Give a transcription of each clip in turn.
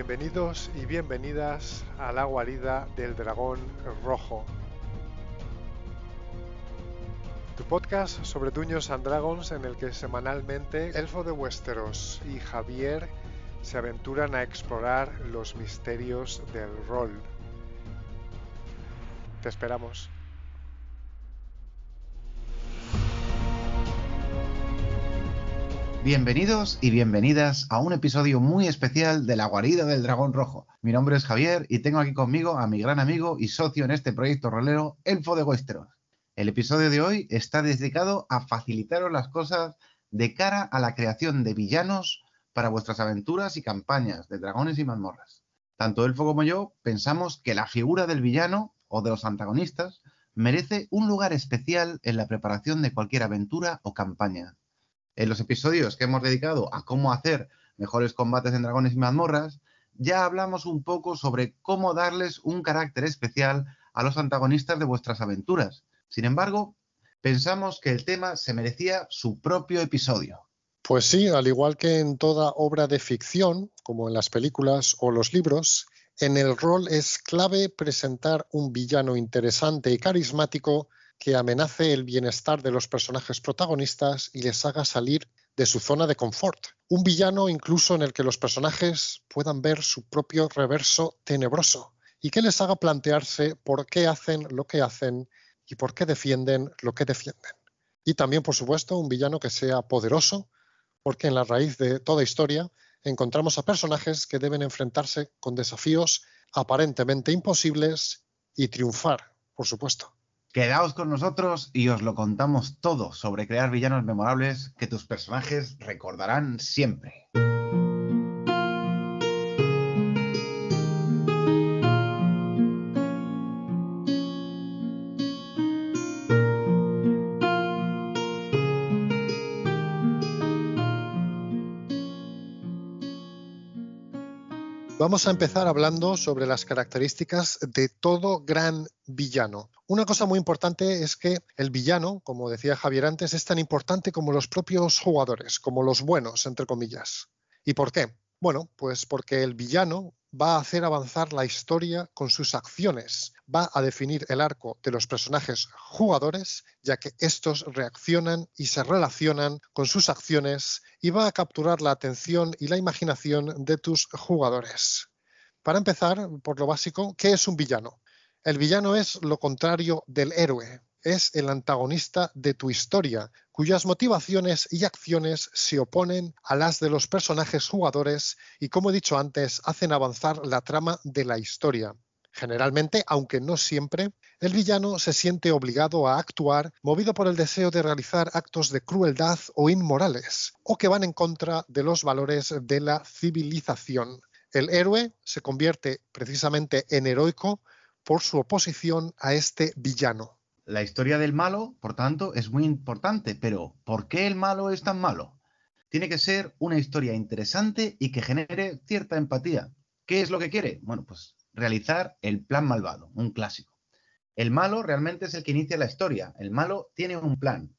Bienvenidos y bienvenidas a la guarida del dragón rojo. Tu podcast sobre Duños and Dragons en el que semanalmente Elfo de Westeros y Javier se aventuran a explorar los misterios del rol. Te esperamos. Bienvenidos y bienvenidas a un episodio muy especial de La Guarida del Dragón Rojo. Mi nombre es Javier y tengo aquí conmigo a mi gran amigo y socio en este proyecto rolero, Elfo de Westeros. El episodio de hoy está dedicado a facilitaros las cosas de cara a la creación de villanos para vuestras aventuras y campañas de dragones y mazmorras. Tanto Elfo como yo pensamos que la figura del villano o de los antagonistas merece un lugar especial en la preparación de cualquier aventura o campaña en los episodios que hemos dedicado a cómo hacer mejores combates en dragones y mazmorras, ya hablamos un poco sobre cómo darles un carácter especial a los antagonistas de vuestras aventuras. Sin embargo, pensamos que el tema se merecía su propio episodio. Pues sí, al igual que en toda obra de ficción, como en las películas o los libros, en el rol es clave presentar un villano interesante y carismático que amenace el bienestar de los personajes protagonistas y les haga salir de su zona de confort. Un villano incluso en el que los personajes puedan ver su propio reverso tenebroso y que les haga plantearse por qué hacen lo que hacen y por qué defienden lo que defienden. Y también, por supuesto, un villano que sea poderoso, porque en la raíz de toda historia encontramos a personajes que deben enfrentarse con desafíos aparentemente imposibles y triunfar, por supuesto. Quedaos con nosotros y os lo contamos todo sobre crear villanos memorables que tus personajes recordarán siempre. Vamos a empezar hablando sobre las características de todo gran villano. Una cosa muy importante es que el villano, como decía Javier antes, es tan importante como los propios jugadores, como los buenos, entre comillas. ¿Y por qué? Bueno, pues porque el villano va a hacer avanzar la historia con sus acciones, va a definir el arco de los personajes jugadores, ya que estos reaccionan y se relacionan con sus acciones y va a capturar la atención y la imaginación de tus jugadores. Para empezar, por lo básico, ¿qué es un villano? El villano es lo contrario del héroe, es el antagonista de tu historia, cuyas motivaciones y acciones se oponen a las de los personajes jugadores y, como he dicho antes, hacen avanzar la trama de la historia. Generalmente, aunque no siempre, el villano se siente obligado a actuar movido por el deseo de realizar actos de crueldad o inmorales, o que van en contra de los valores de la civilización. El héroe se convierte precisamente en heroico por su oposición a este villano. La historia del malo, por tanto, es muy importante, pero ¿por qué el malo es tan malo? Tiene que ser una historia interesante y que genere cierta empatía. ¿Qué es lo que quiere? Bueno, pues realizar el plan malvado, un clásico. El malo realmente es el que inicia la historia. El malo tiene un plan.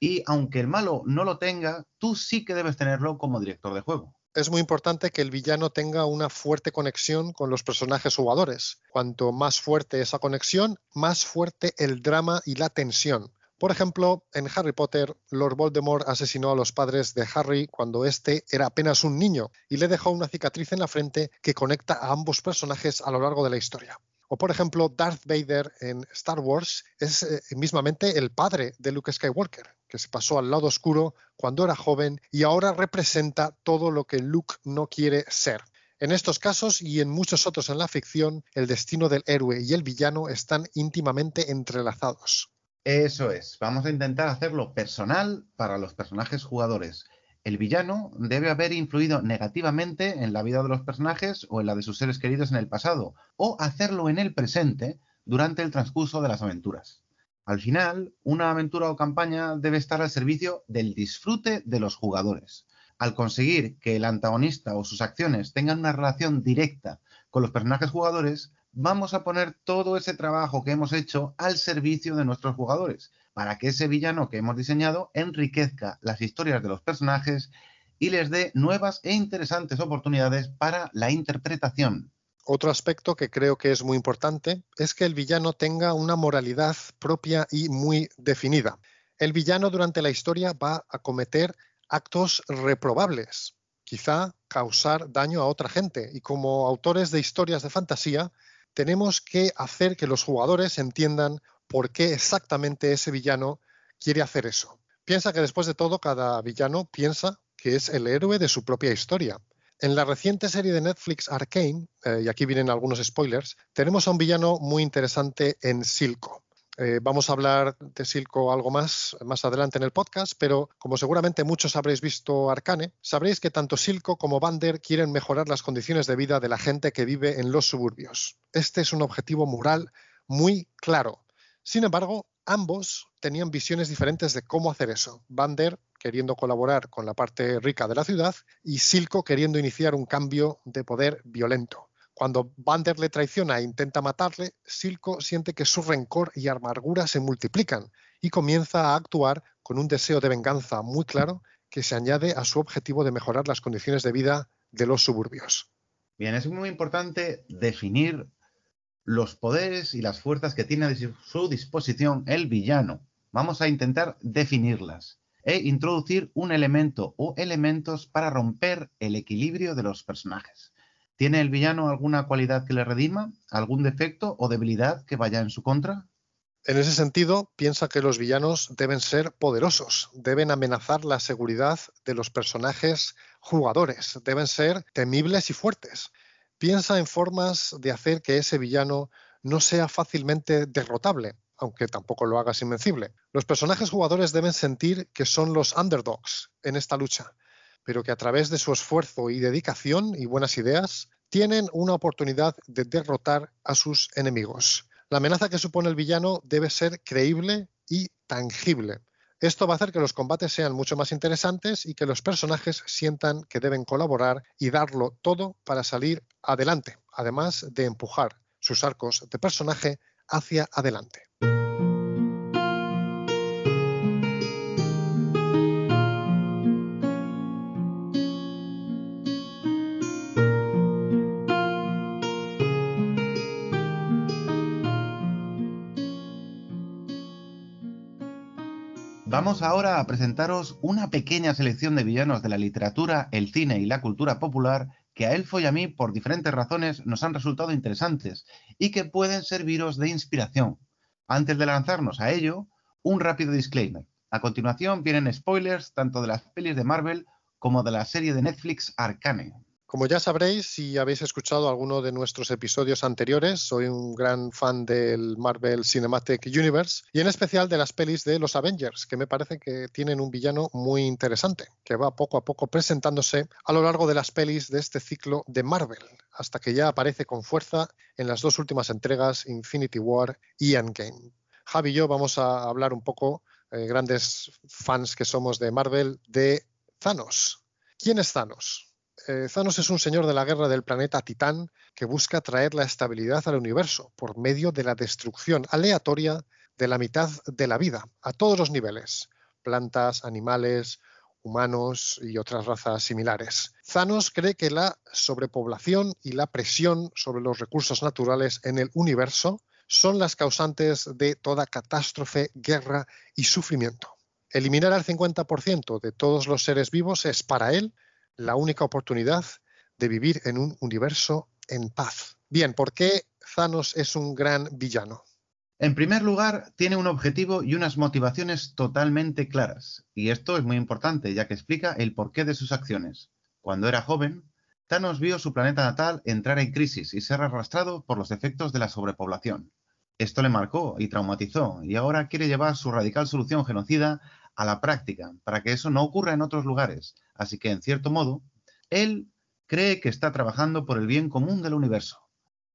Y aunque el malo no lo tenga, tú sí que debes tenerlo como director de juego es muy importante que el villano tenga una fuerte conexión con los personajes jugadores. Cuanto más fuerte esa conexión, más fuerte el drama y la tensión. Por ejemplo, en Harry Potter, Lord Voldemort asesinó a los padres de Harry cuando éste era apenas un niño y le dejó una cicatriz en la frente que conecta a ambos personajes a lo largo de la historia. O por ejemplo, Darth Vader en Star Wars es eh, mismamente el padre de Luke Skywalker, que se pasó al lado oscuro cuando era joven y ahora representa todo lo que Luke no quiere ser. En estos casos y en muchos otros en la ficción, el destino del héroe y el villano están íntimamente entrelazados. Eso es, vamos a intentar hacerlo personal para los personajes jugadores el villano debe haber influido negativamente en la vida de los personajes o en la de sus seres queridos en el pasado, o hacerlo en el presente durante el transcurso de las aventuras. Al final, una aventura o campaña debe estar al servicio del disfrute de los jugadores. Al conseguir que el antagonista o sus acciones tengan una relación directa con los personajes jugadores, vamos a poner todo ese trabajo que hemos hecho al servicio de nuestros jugadores para que ese villano que hemos diseñado enriquezca las historias de los personajes y les dé nuevas e interesantes oportunidades para la interpretación. Otro aspecto que creo que es muy importante es que el villano tenga una moralidad propia y muy definida. El villano durante la historia va a cometer actos reprobables, quizá causar daño a otra gente. Y como autores de historias de fantasía, tenemos que hacer que los jugadores entiendan por qué exactamente ese villano quiere hacer eso. Piensa que después de todo, cada villano piensa que es el héroe de su propia historia. En la reciente serie de Netflix Arcane, eh, y aquí vienen algunos spoilers, tenemos a un villano muy interesante en Silco. Eh, vamos a hablar de Silco algo más más adelante en el podcast, pero como seguramente muchos habréis visto Arcane, sabréis que tanto Silco como Bander quieren mejorar las condiciones de vida de la gente que vive en los suburbios. Este es un objetivo moral muy claro. Sin embargo, ambos tenían visiones diferentes de cómo hacer eso. Bander queriendo colaborar con la parte rica de la ciudad y Silco queriendo iniciar un cambio de poder violento. Cuando Bander le traiciona e intenta matarle, Silco siente que su rencor y amargura se multiplican y comienza a actuar con un deseo de venganza muy claro que se añade a su objetivo de mejorar las condiciones de vida de los suburbios. Bien, es muy importante definir los poderes y las fuerzas que tiene a su disposición el villano. Vamos a intentar definirlas e introducir un elemento o elementos para romper el equilibrio de los personajes. ¿Tiene el villano alguna cualidad que le redima? ¿Algún defecto o debilidad que vaya en su contra? En ese sentido, piensa que los villanos deben ser poderosos, deben amenazar la seguridad de los personajes jugadores, deben ser temibles y fuertes. Piensa en formas de hacer que ese villano no sea fácilmente derrotable, aunque tampoco lo hagas invencible. Los personajes jugadores deben sentir que son los underdogs en esta lucha pero que a través de su esfuerzo y dedicación y buenas ideas tienen una oportunidad de derrotar a sus enemigos. La amenaza que supone el villano debe ser creíble y tangible. Esto va a hacer que los combates sean mucho más interesantes y que los personajes sientan que deben colaborar y darlo todo para salir adelante, además de empujar sus arcos de personaje hacia adelante. Vamos ahora a presentaros una pequeña selección de villanos de la literatura, el cine y la cultura popular que a Elfo y a mí, por diferentes razones, nos han resultado interesantes y que pueden serviros de inspiración. Antes de lanzarnos a ello, un rápido disclaimer. A continuación vienen spoilers tanto de las pelis de Marvel como de la serie de Netflix Arcane. Como ya sabréis, si habéis escuchado alguno de nuestros episodios anteriores, soy un gran fan del Marvel Cinematic Universe y en especial de las pelis de los Avengers, que me parece que tienen un villano muy interesante, que va poco a poco presentándose a lo largo de las pelis de este ciclo de Marvel, hasta que ya aparece con fuerza en las dos últimas entregas, Infinity War y Endgame. Javi y yo vamos a hablar un poco, eh, grandes fans que somos de Marvel, de Thanos. ¿Quién es Thanos? Eh, Thanos es un señor de la guerra del planeta Titán que busca traer la estabilidad al universo por medio de la destrucción aleatoria de la mitad de la vida, a todos los niveles, plantas, animales, humanos y otras razas similares. Thanos cree que la sobrepoblación y la presión sobre los recursos naturales en el universo son las causantes de toda catástrofe, guerra y sufrimiento. Eliminar al 50% de todos los seres vivos es para él la única oportunidad de vivir en un universo en paz. Bien, ¿por qué Thanos es un gran villano? En primer lugar, tiene un objetivo y unas motivaciones totalmente claras, y esto es muy importante ya que explica el porqué de sus acciones. Cuando era joven, Thanos vio su planeta natal entrar en crisis y ser arrastrado por los efectos de la sobrepoblación. Esto le marcó y traumatizó, y ahora quiere llevar su radical solución genocida a la práctica para que eso no ocurra en otros lugares. Así que, en cierto modo, él cree que está trabajando por el bien común del universo.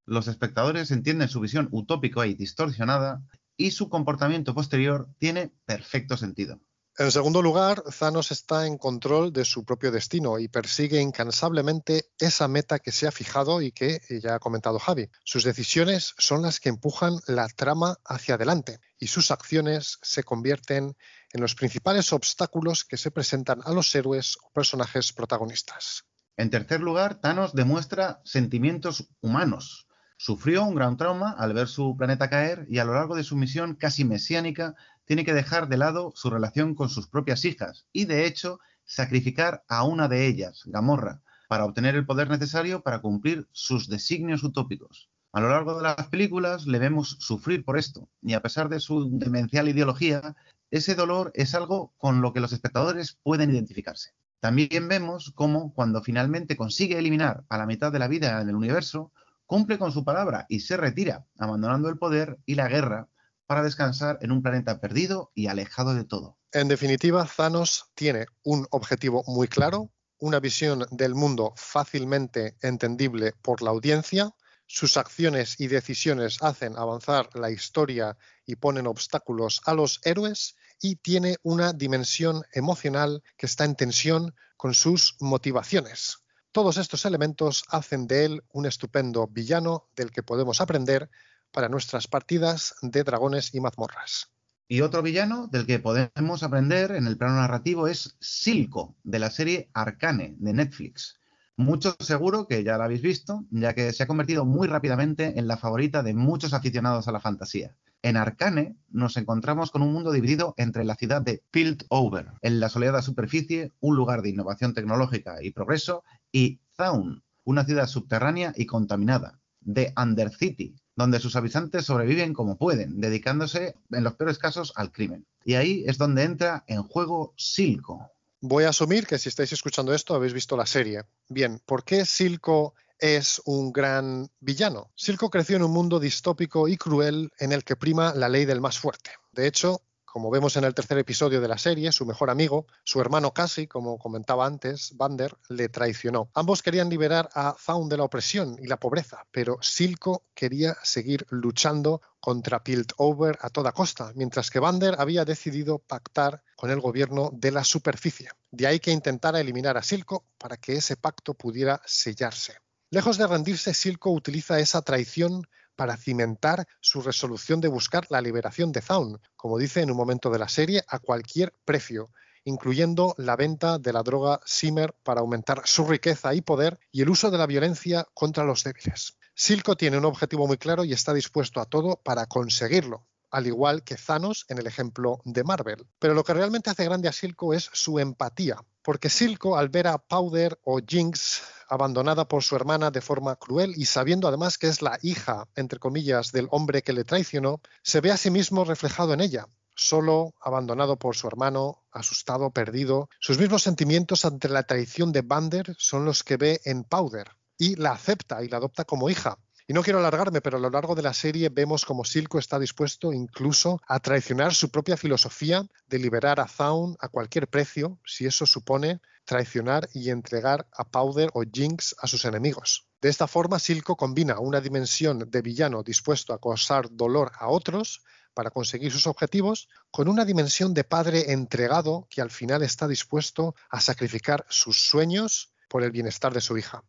Los espectadores entienden su visión utópica y distorsionada y su comportamiento posterior tiene perfecto sentido. En segundo lugar, Thanos está en control de su propio destino y persigue incansablemente esa meta que se ha fijado y que ya ha comentado Javi. Sus decisiones son las que empujan la trama hacia adelante y sus acciones se convierten en los principales obstáculos que se presentan a los héroes o personajes protagonistas. En tercer lugar, Thanos demuestra sentimientos humanos. Sufrió un gran trauma al ver su planeta caer y a lo largo de su misión casi mesiánica tiene que dejar de lado su relación con sus propias hijas y, de hecho, sacrificar a una de ellas, Gamorra, para obtener el poder necesario para cumplir sus designios utópicos. A lo largo de las películas le vemos sufrir por esto, y a pesar de su demencial ideología, ese dolor es algo con lo que los espectadores pueden identificarse. También vemos cómo, cuando finalmente consigue eliminar a la mitad de la vida en el universo, cumple con su palabra y se retira, abandonando el poder y la guerra para descansar en un planeta perdido y alejado de todo. En definitiva, Thanos tiene un objetivo muy claro, una visión del mundo fácilmente entendible por la audiencia, sus acciones y decisiones hacen avanzar la historia y ponen obstáculos a los héroes y tiene una dimensión emocional que está en tensión con sus motivaciones. Todos estos elementos hacen de él un estupendo villano del que podemos aprender para nuestras partidas de dragones y mazmorras. Y otro villano del que podemos aprender en el plano narrativo es Silco, de la serie Arcane de Netflix. Mucho seguro que ya la habéis visto, ya que se ha convertido muy rápidamente en la favorita de muchos aficionados a la fantasía. En Arcane nos encontramos con un mundo dividido entre la ciudad de Piltover, en la soleada superficie, un lugar de innovación tecnológica y progreso, y Zaun, una ciudad subterránea y contaminada, de Undercity, donde sus habitantes sobreviven como pueden, dedicándose, en los peores casos, al crimen. Y ahí es donde entra en juego Silco. Voy a asumir que si estáis escuchando esto habéis visto la serie. Bien, ¿por qué Silco es un gran villano? Silco creció en un mundo distópico y cruel en el que prima la ley del más fuerte. De hecho, como vemos en el tercer episodio de la serie, su mejor amigo, su hermano casi, como comentaba antes, Vander, le traicionó. Ambos querían liberar a Zaun de la opresión y la pobreza, pero Silco quería seguir luchando contra Piltover a toda costa, mientras que Vander había decidido pactar con el gobierno de la superficie. De ahí que intentara eliminar a Silco para que ese pacto pudiera sellarse. Lejos de rendirse, Silco utiliza esa traición para cimentar su resolución de buscar la liberación de Zaun, como dice en un momento de la serie, a cualquier precio, incluyendo la venta de la droga Simmer para aumentar su riqueza y poder y el uso de la violencia contra los débiles. Silco tiene un objetivo muy claro y está dispuesto a todo para conseguirlo, al igual que Thanos en el ejemplo de Marvel. Pero lo que realmente hace grande a Silco es su empatía, porque Silco al ver a Powder o Jinx abandonada por su hermana de forma cruel y sabiendo además que es la hija, entre comillas, del hombre que le traicionó, se ve a sí mismo reflejado en ella, solo, abandonado por su hermano, asustado, perdido. Sus mismos sentimientos ante la traición de Bander son los que ve en Powder y la acepta y la adopta como hija. Y no quiero alargarme, pero a lo largo de la serie vemos como Silco está dispuesto incluso a traicionar su propia filosofía de liberar a Zaun a cualquier precio, si eso supone traicionar y entregar a Powder o Jinx a sus enemigos. De esta forma, Silco combina una dimensión de villano dispuesto a causar dolor a otros para conseguir sus objetivos con una dimensión de padre entregado que al final está dispuesto a sacrificar sus sueños por el bienestar de su hija.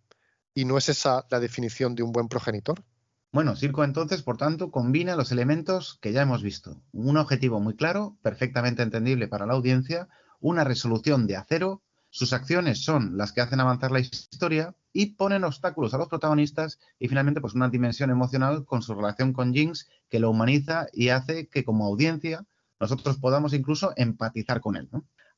¿Y no es esa la definición de un buen progenitor? Bueno, Silco entonces, por tanto, combina los elementos que ya hemos visto. Un objetivo muy claro, perfectamente entendible para la audiencia, una resolución de acero, sus acciones son las que hacen avanzar la historia y ponen obstáculos a los protagonistas y finalmente pues una dimensión emocional con su relación con Jinx que lo humaniza y hace que como audiencia nosotros podamos incluso empatizar con él.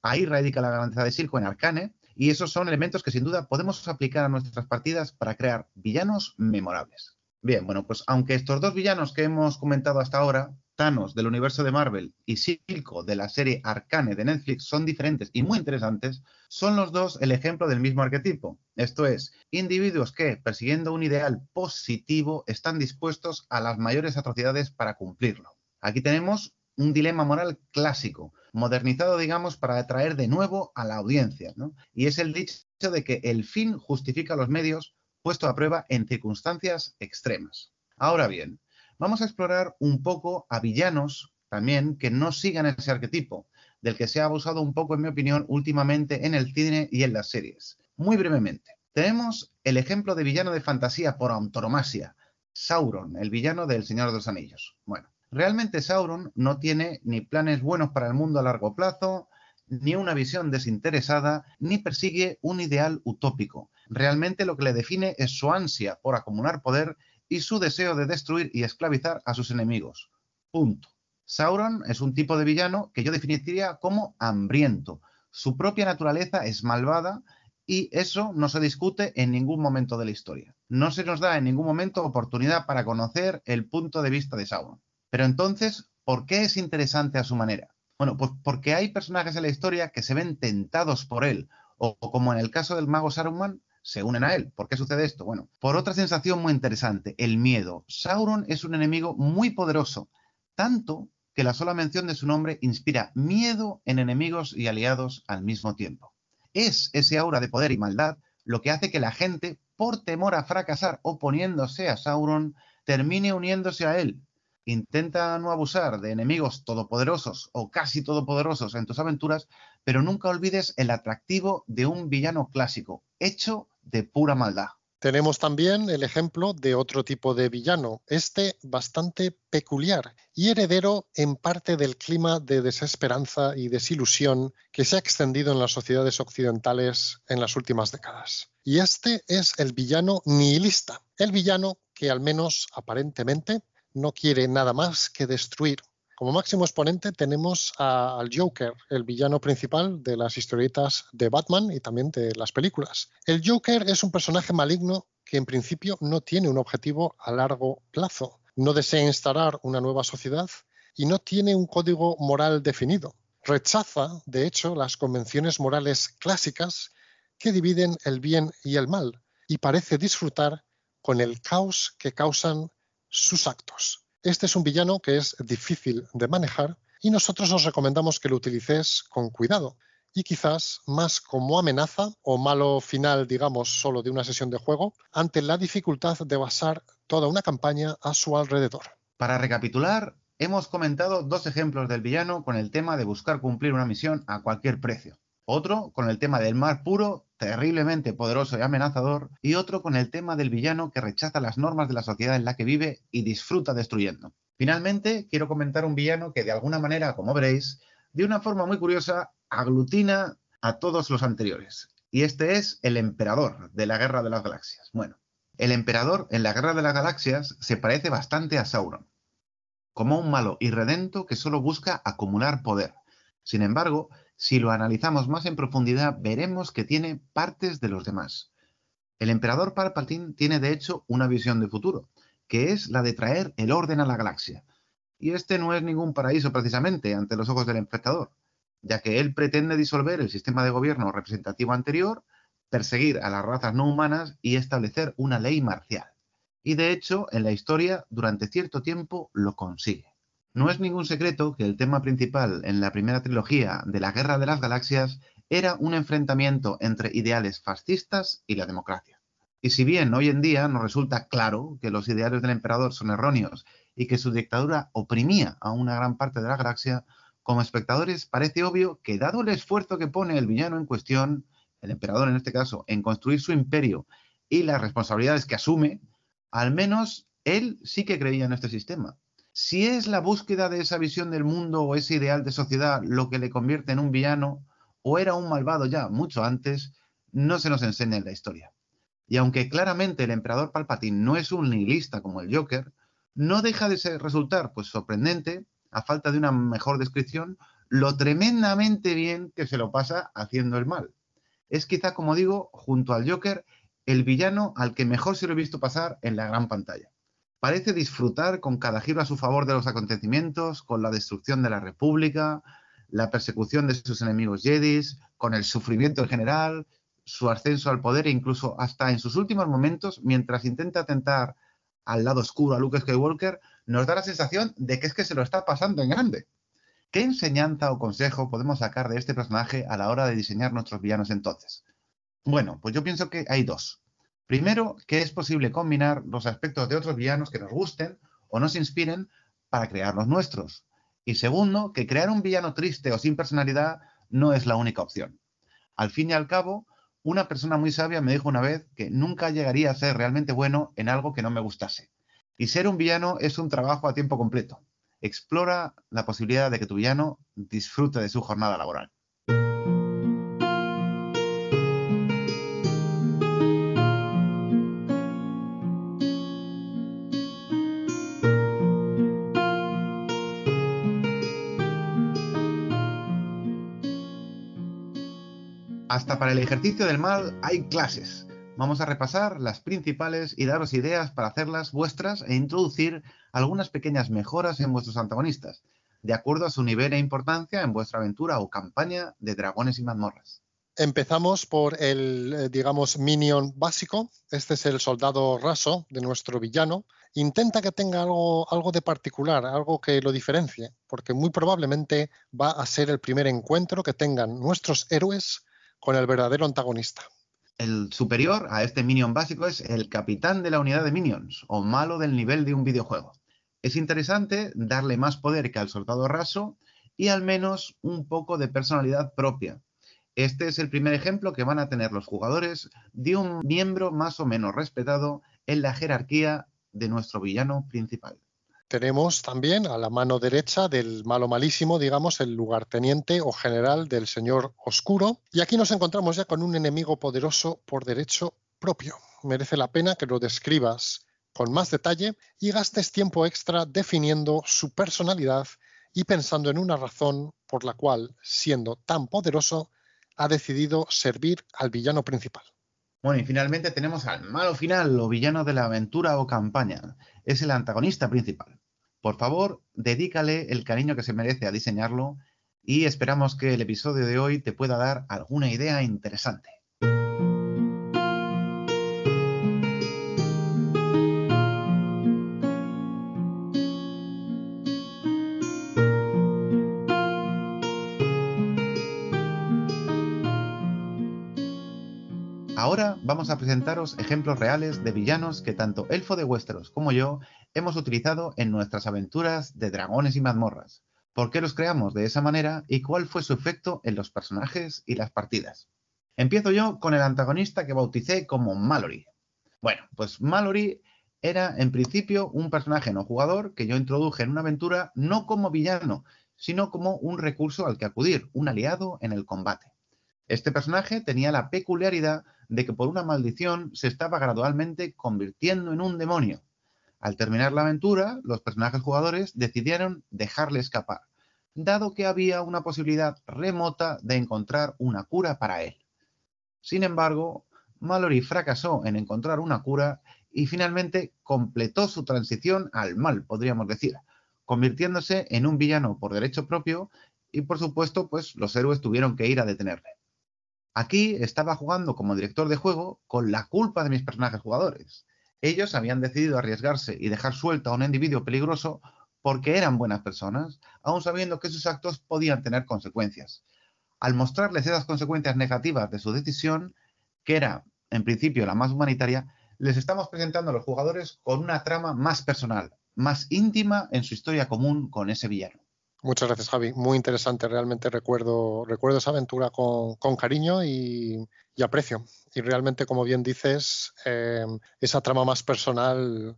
Ahí radica la grandeza de Silco en Arcane y esos son elementos que sin duda podemos aplicar a nuestras partidas para crear villanos memorables. Bien, bueno, pues aunque estos dos villanos que hemos comentado hasta ahora Thanos del universo de Marvel y Silco de la serie Arcane de Netflix son diferentes y muy interesantes, son los dos el ejemplo del mismo arquetipo. Esto es, individuos que, persiguiendo un ideal positivo, están dispuestos a las mayores atrocidades para cumplirlo. Aquí tenemos un dilema moral clásico, modernizado, digamos, para atraer de nuevo a la audiencia. Y es el dicho de que el fin justifica los medios puesto a prueba en circunstancias extremas. Ahora bien, vamos a explorar un poco a villanos también que no sigan ese arquetipo. del que se ha abusado un poco, en mi opinión, últimamente en el cine y en las series. Muy brevemente, tenemos el ejemplo de villano de fantasía por antonomasia, Sauron, el villano del Señor de los Anillos. Bueno, realmente Sauron no tiene ni planes buenos para el mundo a largo plazo, ni una visión desinteresada, ni persigue un ideal utópico. Realmente lo que le define es su ansia por acumular poder y su deseo de destruir y esclavizar a sus enemigos. Punto. Sauron es un tipo de villano que yo definiría como hambriento. Su propia naturaleza es malvada y eso no se discute en ningún momento de la historia. No se nos da en ningún momento oportunidad para conocer el punto de vista de Sauron. Pero entonces, ¿por qué es interesante a su manera? Bueno, pues porque hay personajes en la historia que se ven tentados por él, o, como en el caso del mago Saruman, se unen a él. ¿Por qué sucede esto? Bueno, por otra sensación muy interesante, el miedo. Sauron es un enemigo muy poderoso, tanto que la sola mención de su nombre inspira miedo en enemigos y aliados al mismo tiempo. Es ese aura de poder y maldad lo que hace que la gente, por temor a fracasar oponiéndose a Sauron, termine uniéndose a él. Intenta no abusar de enemigos todopoderosos o casi todopoderosos en tus aventuras, pero nunca olvides el atractivo de un villano clásico, hecho de pura maldad. Tenemos también el ejemplo de otro tipo de villano, este bastante peculiar y heredero en parte del clima de desesperanza y desilusión que se ha extendido en las sociedades occidentales en las últimas décadas. Y este es el villano nihilista, el villano que al menos aparentemente no quiere nada más que destruir como máximo exponente tenemos al Joker, el villano principal de las historietas de Batman y también de las películas. El Joker es un personaje maligno que en principio no tiene un objetivo a largo plazo, no desea instalar una nueva sociedad y no tiene un código moral definido. Rechaza, de hecho, las convenciones morales clásicas que dividen el bien y el mal y parece disfrutar con el caos que causan sus actos. Este es un villano que es difícil de manejar y nosotros os recomendamos que lo utilicéis con cuidado y quizás más como amenaza o malo final, digamos, solo de una sesión de juego, ante la dificultad de basar toda una campaña a su alrededor. Para recapitular, hemos comentado dos ejemplos del villano con el tema de buscar cumplir una misión a cualquier precio. Otro con el tema del mar puro, terriblemente poderoso y amenazador, y otro con el tema del villano que rechaza las normas de la sociedad en la que vive y disfruta destruyendo. Finalmente, quiero comentar un villano que de alguna manera, como veréis, de una forma muy curiosa, aglutina a todos los anteriores. Y este es el emperador de la Guerra de las Galaxias. Bueno, el emperador en la Guerra de las Galaxias se parece bastante a Sauron, como un malo irredento que solo busca acumular poder. Sin embargo, si lo analizamos más en profundidad, veremos que tiene partes de los demás. El emperador Palpatine tiene de hecho una visión de futuro, que es la de traer el orden a la galaxia. Y este no es ningún paraíso precisamente ante los ojos del espectador, ya que él pretende disolver el sistema de gobierno representativo anterior, perseguir a las razas no humanas y establecer una ley marcial. Y de hecho, en la historia, durante cierto tiempo lo consigue. No es ningún secreto que el tema principal en la primera trilogía de la Guerra de las Galaxias era un enfrentamiento entre ideales fascistas y la democracia. Y si bien hoy en día nos resulta claro que los ideales del emperador son erróneos y que su dictadura oprimía a una gran parte de la galaxia, como espectadores parece obvio que dado el esfuerzo que pone el villano en cuestión, el emperador en este caso, en construir su imperio y las responsabilidades que asume, al menos él sí que creía en este sistema si es la búsqueda de esa visión del mundo o ese ideal de sociedad lo que le convierte en un villano, o era un malvado ya mucho antes, no se nos enseña en la historia. Y aunque claramente el emperador Palpatine no es un nihilista como el Joker, no deja de ser, resultar pues sorprendente, a falta de una mejor descripción, lo tremendamente bien que se lo pasa haciendo el mal. Es quizá, como digo, junto al Joker, el villano al que mejor se lo he visto pasar en la gran pantalla. Parece disfrutar con cada giro a su favor de los acontecimientos, con la destrucción de la República, la persecución de sus enemigos jedis, con el sufrimiento en general, su ascenso al poder e incluso hasta en sus últimos momentos, mientras intenta atentar al lado oscuro a Luke Skywalker, nos da la sensación de que es que se lo está pasando en grande. ¿Qué enseñanza o consejo podemos sacar de este personaje a la hora de diseñar nuestros villanos entonces? Bueno, pues yo pienso que hay dos. Primero, que es posible combinar los aspectos de otros villanos que nos gusten o nos inspiren para crear los nuestros. Y segundo, que crear un villano triste o sin personalidad no es la única opción. Al fin y al cabo, una persona muy sabia me dijo una vez que nunca llegaría a ser realmente bueno en algo que no me gustase. Y ser un villano es un trabajo a tiempo completo. Explora la posibilidad de que tu villano disfrute de su jornada laboral. Hasta para el ejercicio del mal hay clases. Vamos a repasar las principales y daros ideas para hacerlas vuestras e introducir algunas pequeñas mejoras en vuestros antagonistas, de acuerdo a su nivel e importancia en vuestra aventura o campaña de dragones y mazmorras. Empezamos por el, eh, digamos, minion básico. Este es el soldado raso de nuestro villano. Intenta que tenga algo, algo de particular, algo que lo diferencie, porque muy probablemente va a ser el primer encuentro que tengan nuestros héroes con el verdadero antagonista. El superior a este minion básico es el capitán de la unidad de minions, o malo del nivel de un videojuego. Es interesante darle más poder que al soldado raso y al menos un poco de personalidad propia. Este es el primer ejemplo que van a tener los jugadores de un miembro más o menos respetado en la jerarquía de nuestro villano principal. Tenemos también a la mano derecha del malo malísimo, digamos, el lugarteniente o general del señor oscuro. Y aquí nos encontramos ya con un enemigo poderoso por derecho propio. Merece la pena que lo describas con más detalle y gastes tiempo extra definiendo su personalidad y pensando en una razón por la cual, siendo tan poderoso, ha decidido servir al villano principal. Bueno, y finalmente tenemos al malo final o villano de la aventura o campaña. Es el antagonista principal. Por favor, dedícale el cariño que se merece a diseñarlo y esperamos que el episodio de hoy te pueda dar alguna idea interesante. Ahora vamos a presentaros ejemplos reales de villanos que tanto Elfo de Westeros como yo hemos utilizado en nuestras aventuras de dragones y mazmorras. ¿Por qué los creamos de esa manera y cuál fue su efecto en los personajes y las partidas? Empiezo yo con el antagonista que bauticé como Mallory. Bueno, pues Mallory era en principio un personaje no jugador que yo introduje en una aventura no como villano, sino como un recurso al que acudir, un aliado en el combate. Este personaje tenía la peculiaridad de que por una maldición se estaba gradualmente convirtiendo en un demonio. Al terminar la aventura, los personajes jugadores decidieron dejarle escapar, dado que había una posibilidad remota de encontrar una cura para él. Sin embargo, Mallory fracasó en encontrar una cura y finalmente completó su transición al mal, podríamos decir, convirtiéndose en un villano por derecho propio y por supuesto, pues los héroes tuvieron que ir a detenerle. Aquí estaba jugando como director de juego con la culpa de mis personajes jugadores. Ellos habían decidido arriesgarse y dejar suelto a un individuo peligroso porque eran buenas personas, aun sabiendo que sus actos podían tener consecuencias. Al mostrarles esas consecuencias negativas de su decisión, que era en principio la más humanitaria, les estamos presentando a los jugadores con una trama más personal, más íntima en su historia común con ese villano. Muchas gracias, Javi. Muy interesante. Realmente recuerdo, esa aventura con, cariño y, aprecio. Y realmente, como bien dices, eh, esa trama más personal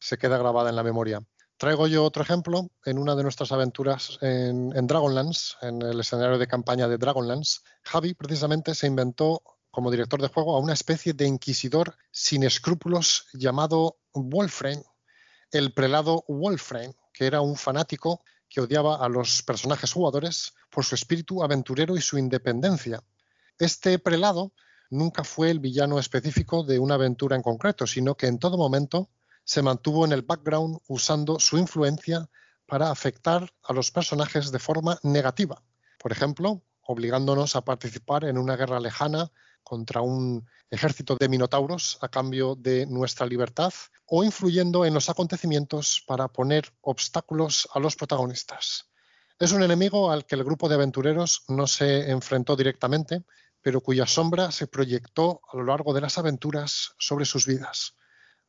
se queda grabada en la memoria. Traigo yo otro ejemplo en una de nuestras aventuras en, en Dragonlance, en el escenario de campaña de Dragonlance. Javi precisamente se inventó como director de juego a una especie de inquisidor sin escrúpulos llamado Wolframe, el prelado Wolframe, que era un fanático que odiaba a los personajes jugadores por su espíritu aventurero y su independencia. Este prelado nunca fue el villano específico de una aventura en concreto, sino que en todo momento se mantuvo en el background usando su influencia para afectar a los personajes de forma negativa. Por ejemplo, obligándonos a participar en una guerra lejana contra un ejército de minotauros a cambio de nuestra libertad o influyendo en los acontecimientos para poner obstáculos a los protagonistas. Es un enemigo al que el grupo de aventureros no se enfrentó directamente, pero cuya sombra se proyectó a lo largo de las aventuras sobre sus vidas.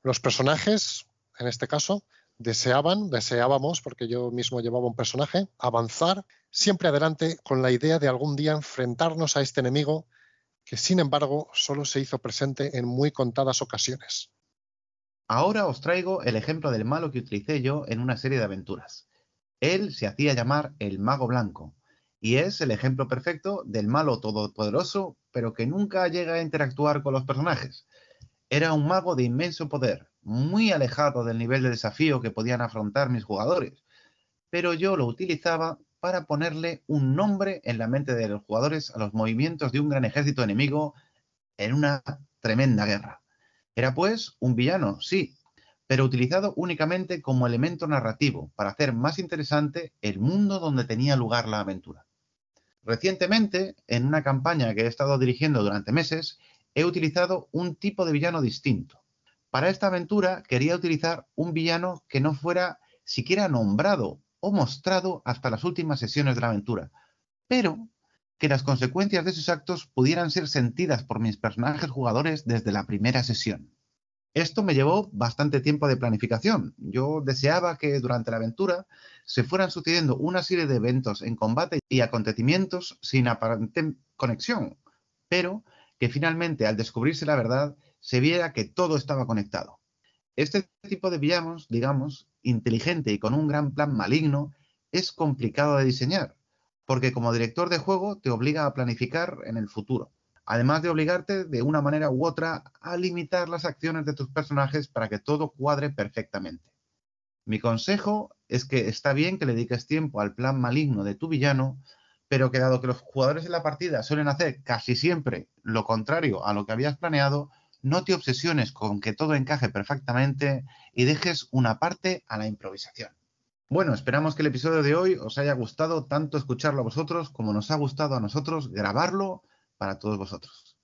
Los personajes, en este caso, deseaban, deseábamos, porque yo mismo llevaba un personaje, avanzar siempre adelante con la idea de algún día enfrentarnos a este enemigo que sin embargo solo se hizo presente en muy contadas ocasiones. Ahora os traigo el ejemplo del malo que utilicé yo en una serie de aventuras. Él se hacía llamar el Mago Blanco, y es el ejemplo perfecto del malo todopoderoso, pero que nunca llega a interactuar con los personajes. Era un mago de inmenso poder, muy alejado del nivel de desafío que podían afrontar mis jugadores, pero yo lo utilizaba para ponerle un nombre en la mente de los jugadores a los movimientos de un gran ejército enemigo en una tremenda guerra. Era pues un villano, sí, pero utilizado únicamente como elemento narrativo para hacer más interesante el mundo donde tenía lugar la aventura. Recientemente, en una campaña que he estado dirigiendo durante meses, he utilizado un tipo de villano distinto. Para esta aventura quería utilizar un villano que no fuera siquiera nombrado o mostrado hasta las últimas sesiones de la aventura, pero que las consecuencias de sus actos pudieran ser sentidas por mis personajes jugadores desde la primera sesión. Esto me llevó bastante tiempo de planificación. Yo deseaba que durante la aventura se fueran sucediendo una serie de eventos en combate y acontecimientos sin aparente conexión, pero que finalmente al descubrirse la verdad se viera que todo estaba conectado. Este tipo de villanos, digamos, inteligente y con un gran plan maligno, es complicado de diseñar, porque como director de juego te obliga a planificar en el futuro además de obligarte de una manera u otra a limitar las acciones de tus personajes para que todo cuadre perfectamente. Mi consejo es que está bien que le dediques tiempo al plan maligno de tu villano, pero que dado que los jugadores de la partida suelen hacer casi siempre lo contrario a lo que habías planeado, no te obsesiones con que todo encaje perfectamente y dejes una parte a la improvisación. Bueno, esperamos que el episodio de hoy os haya gustado tanto escucharlo a vosotros como nos ha gustado a nosotros grabarlo para todos vosotros.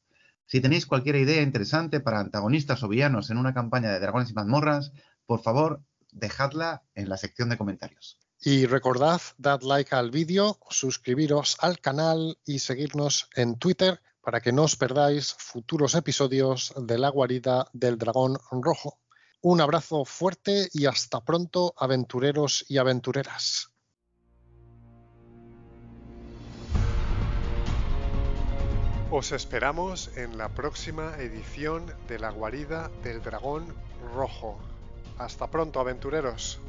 Si tenéis cualquier idea interesante para antagonistas o villanos en una campaña de Dragones y Mazmorras, por favor, dejadla en la sección de comentarios. Y recordad, dad like al vídeo, suscribiros al canal y seguirnos en Twitter para que no os perdáis futuros episodios de la guarida del dragón rojo. Un abrazo fuerte y hasta pronto, aventureros y aventureras. Os esperamos en la próxima edición de La guarida del dragón rojo. Hasta pronto, aventureros.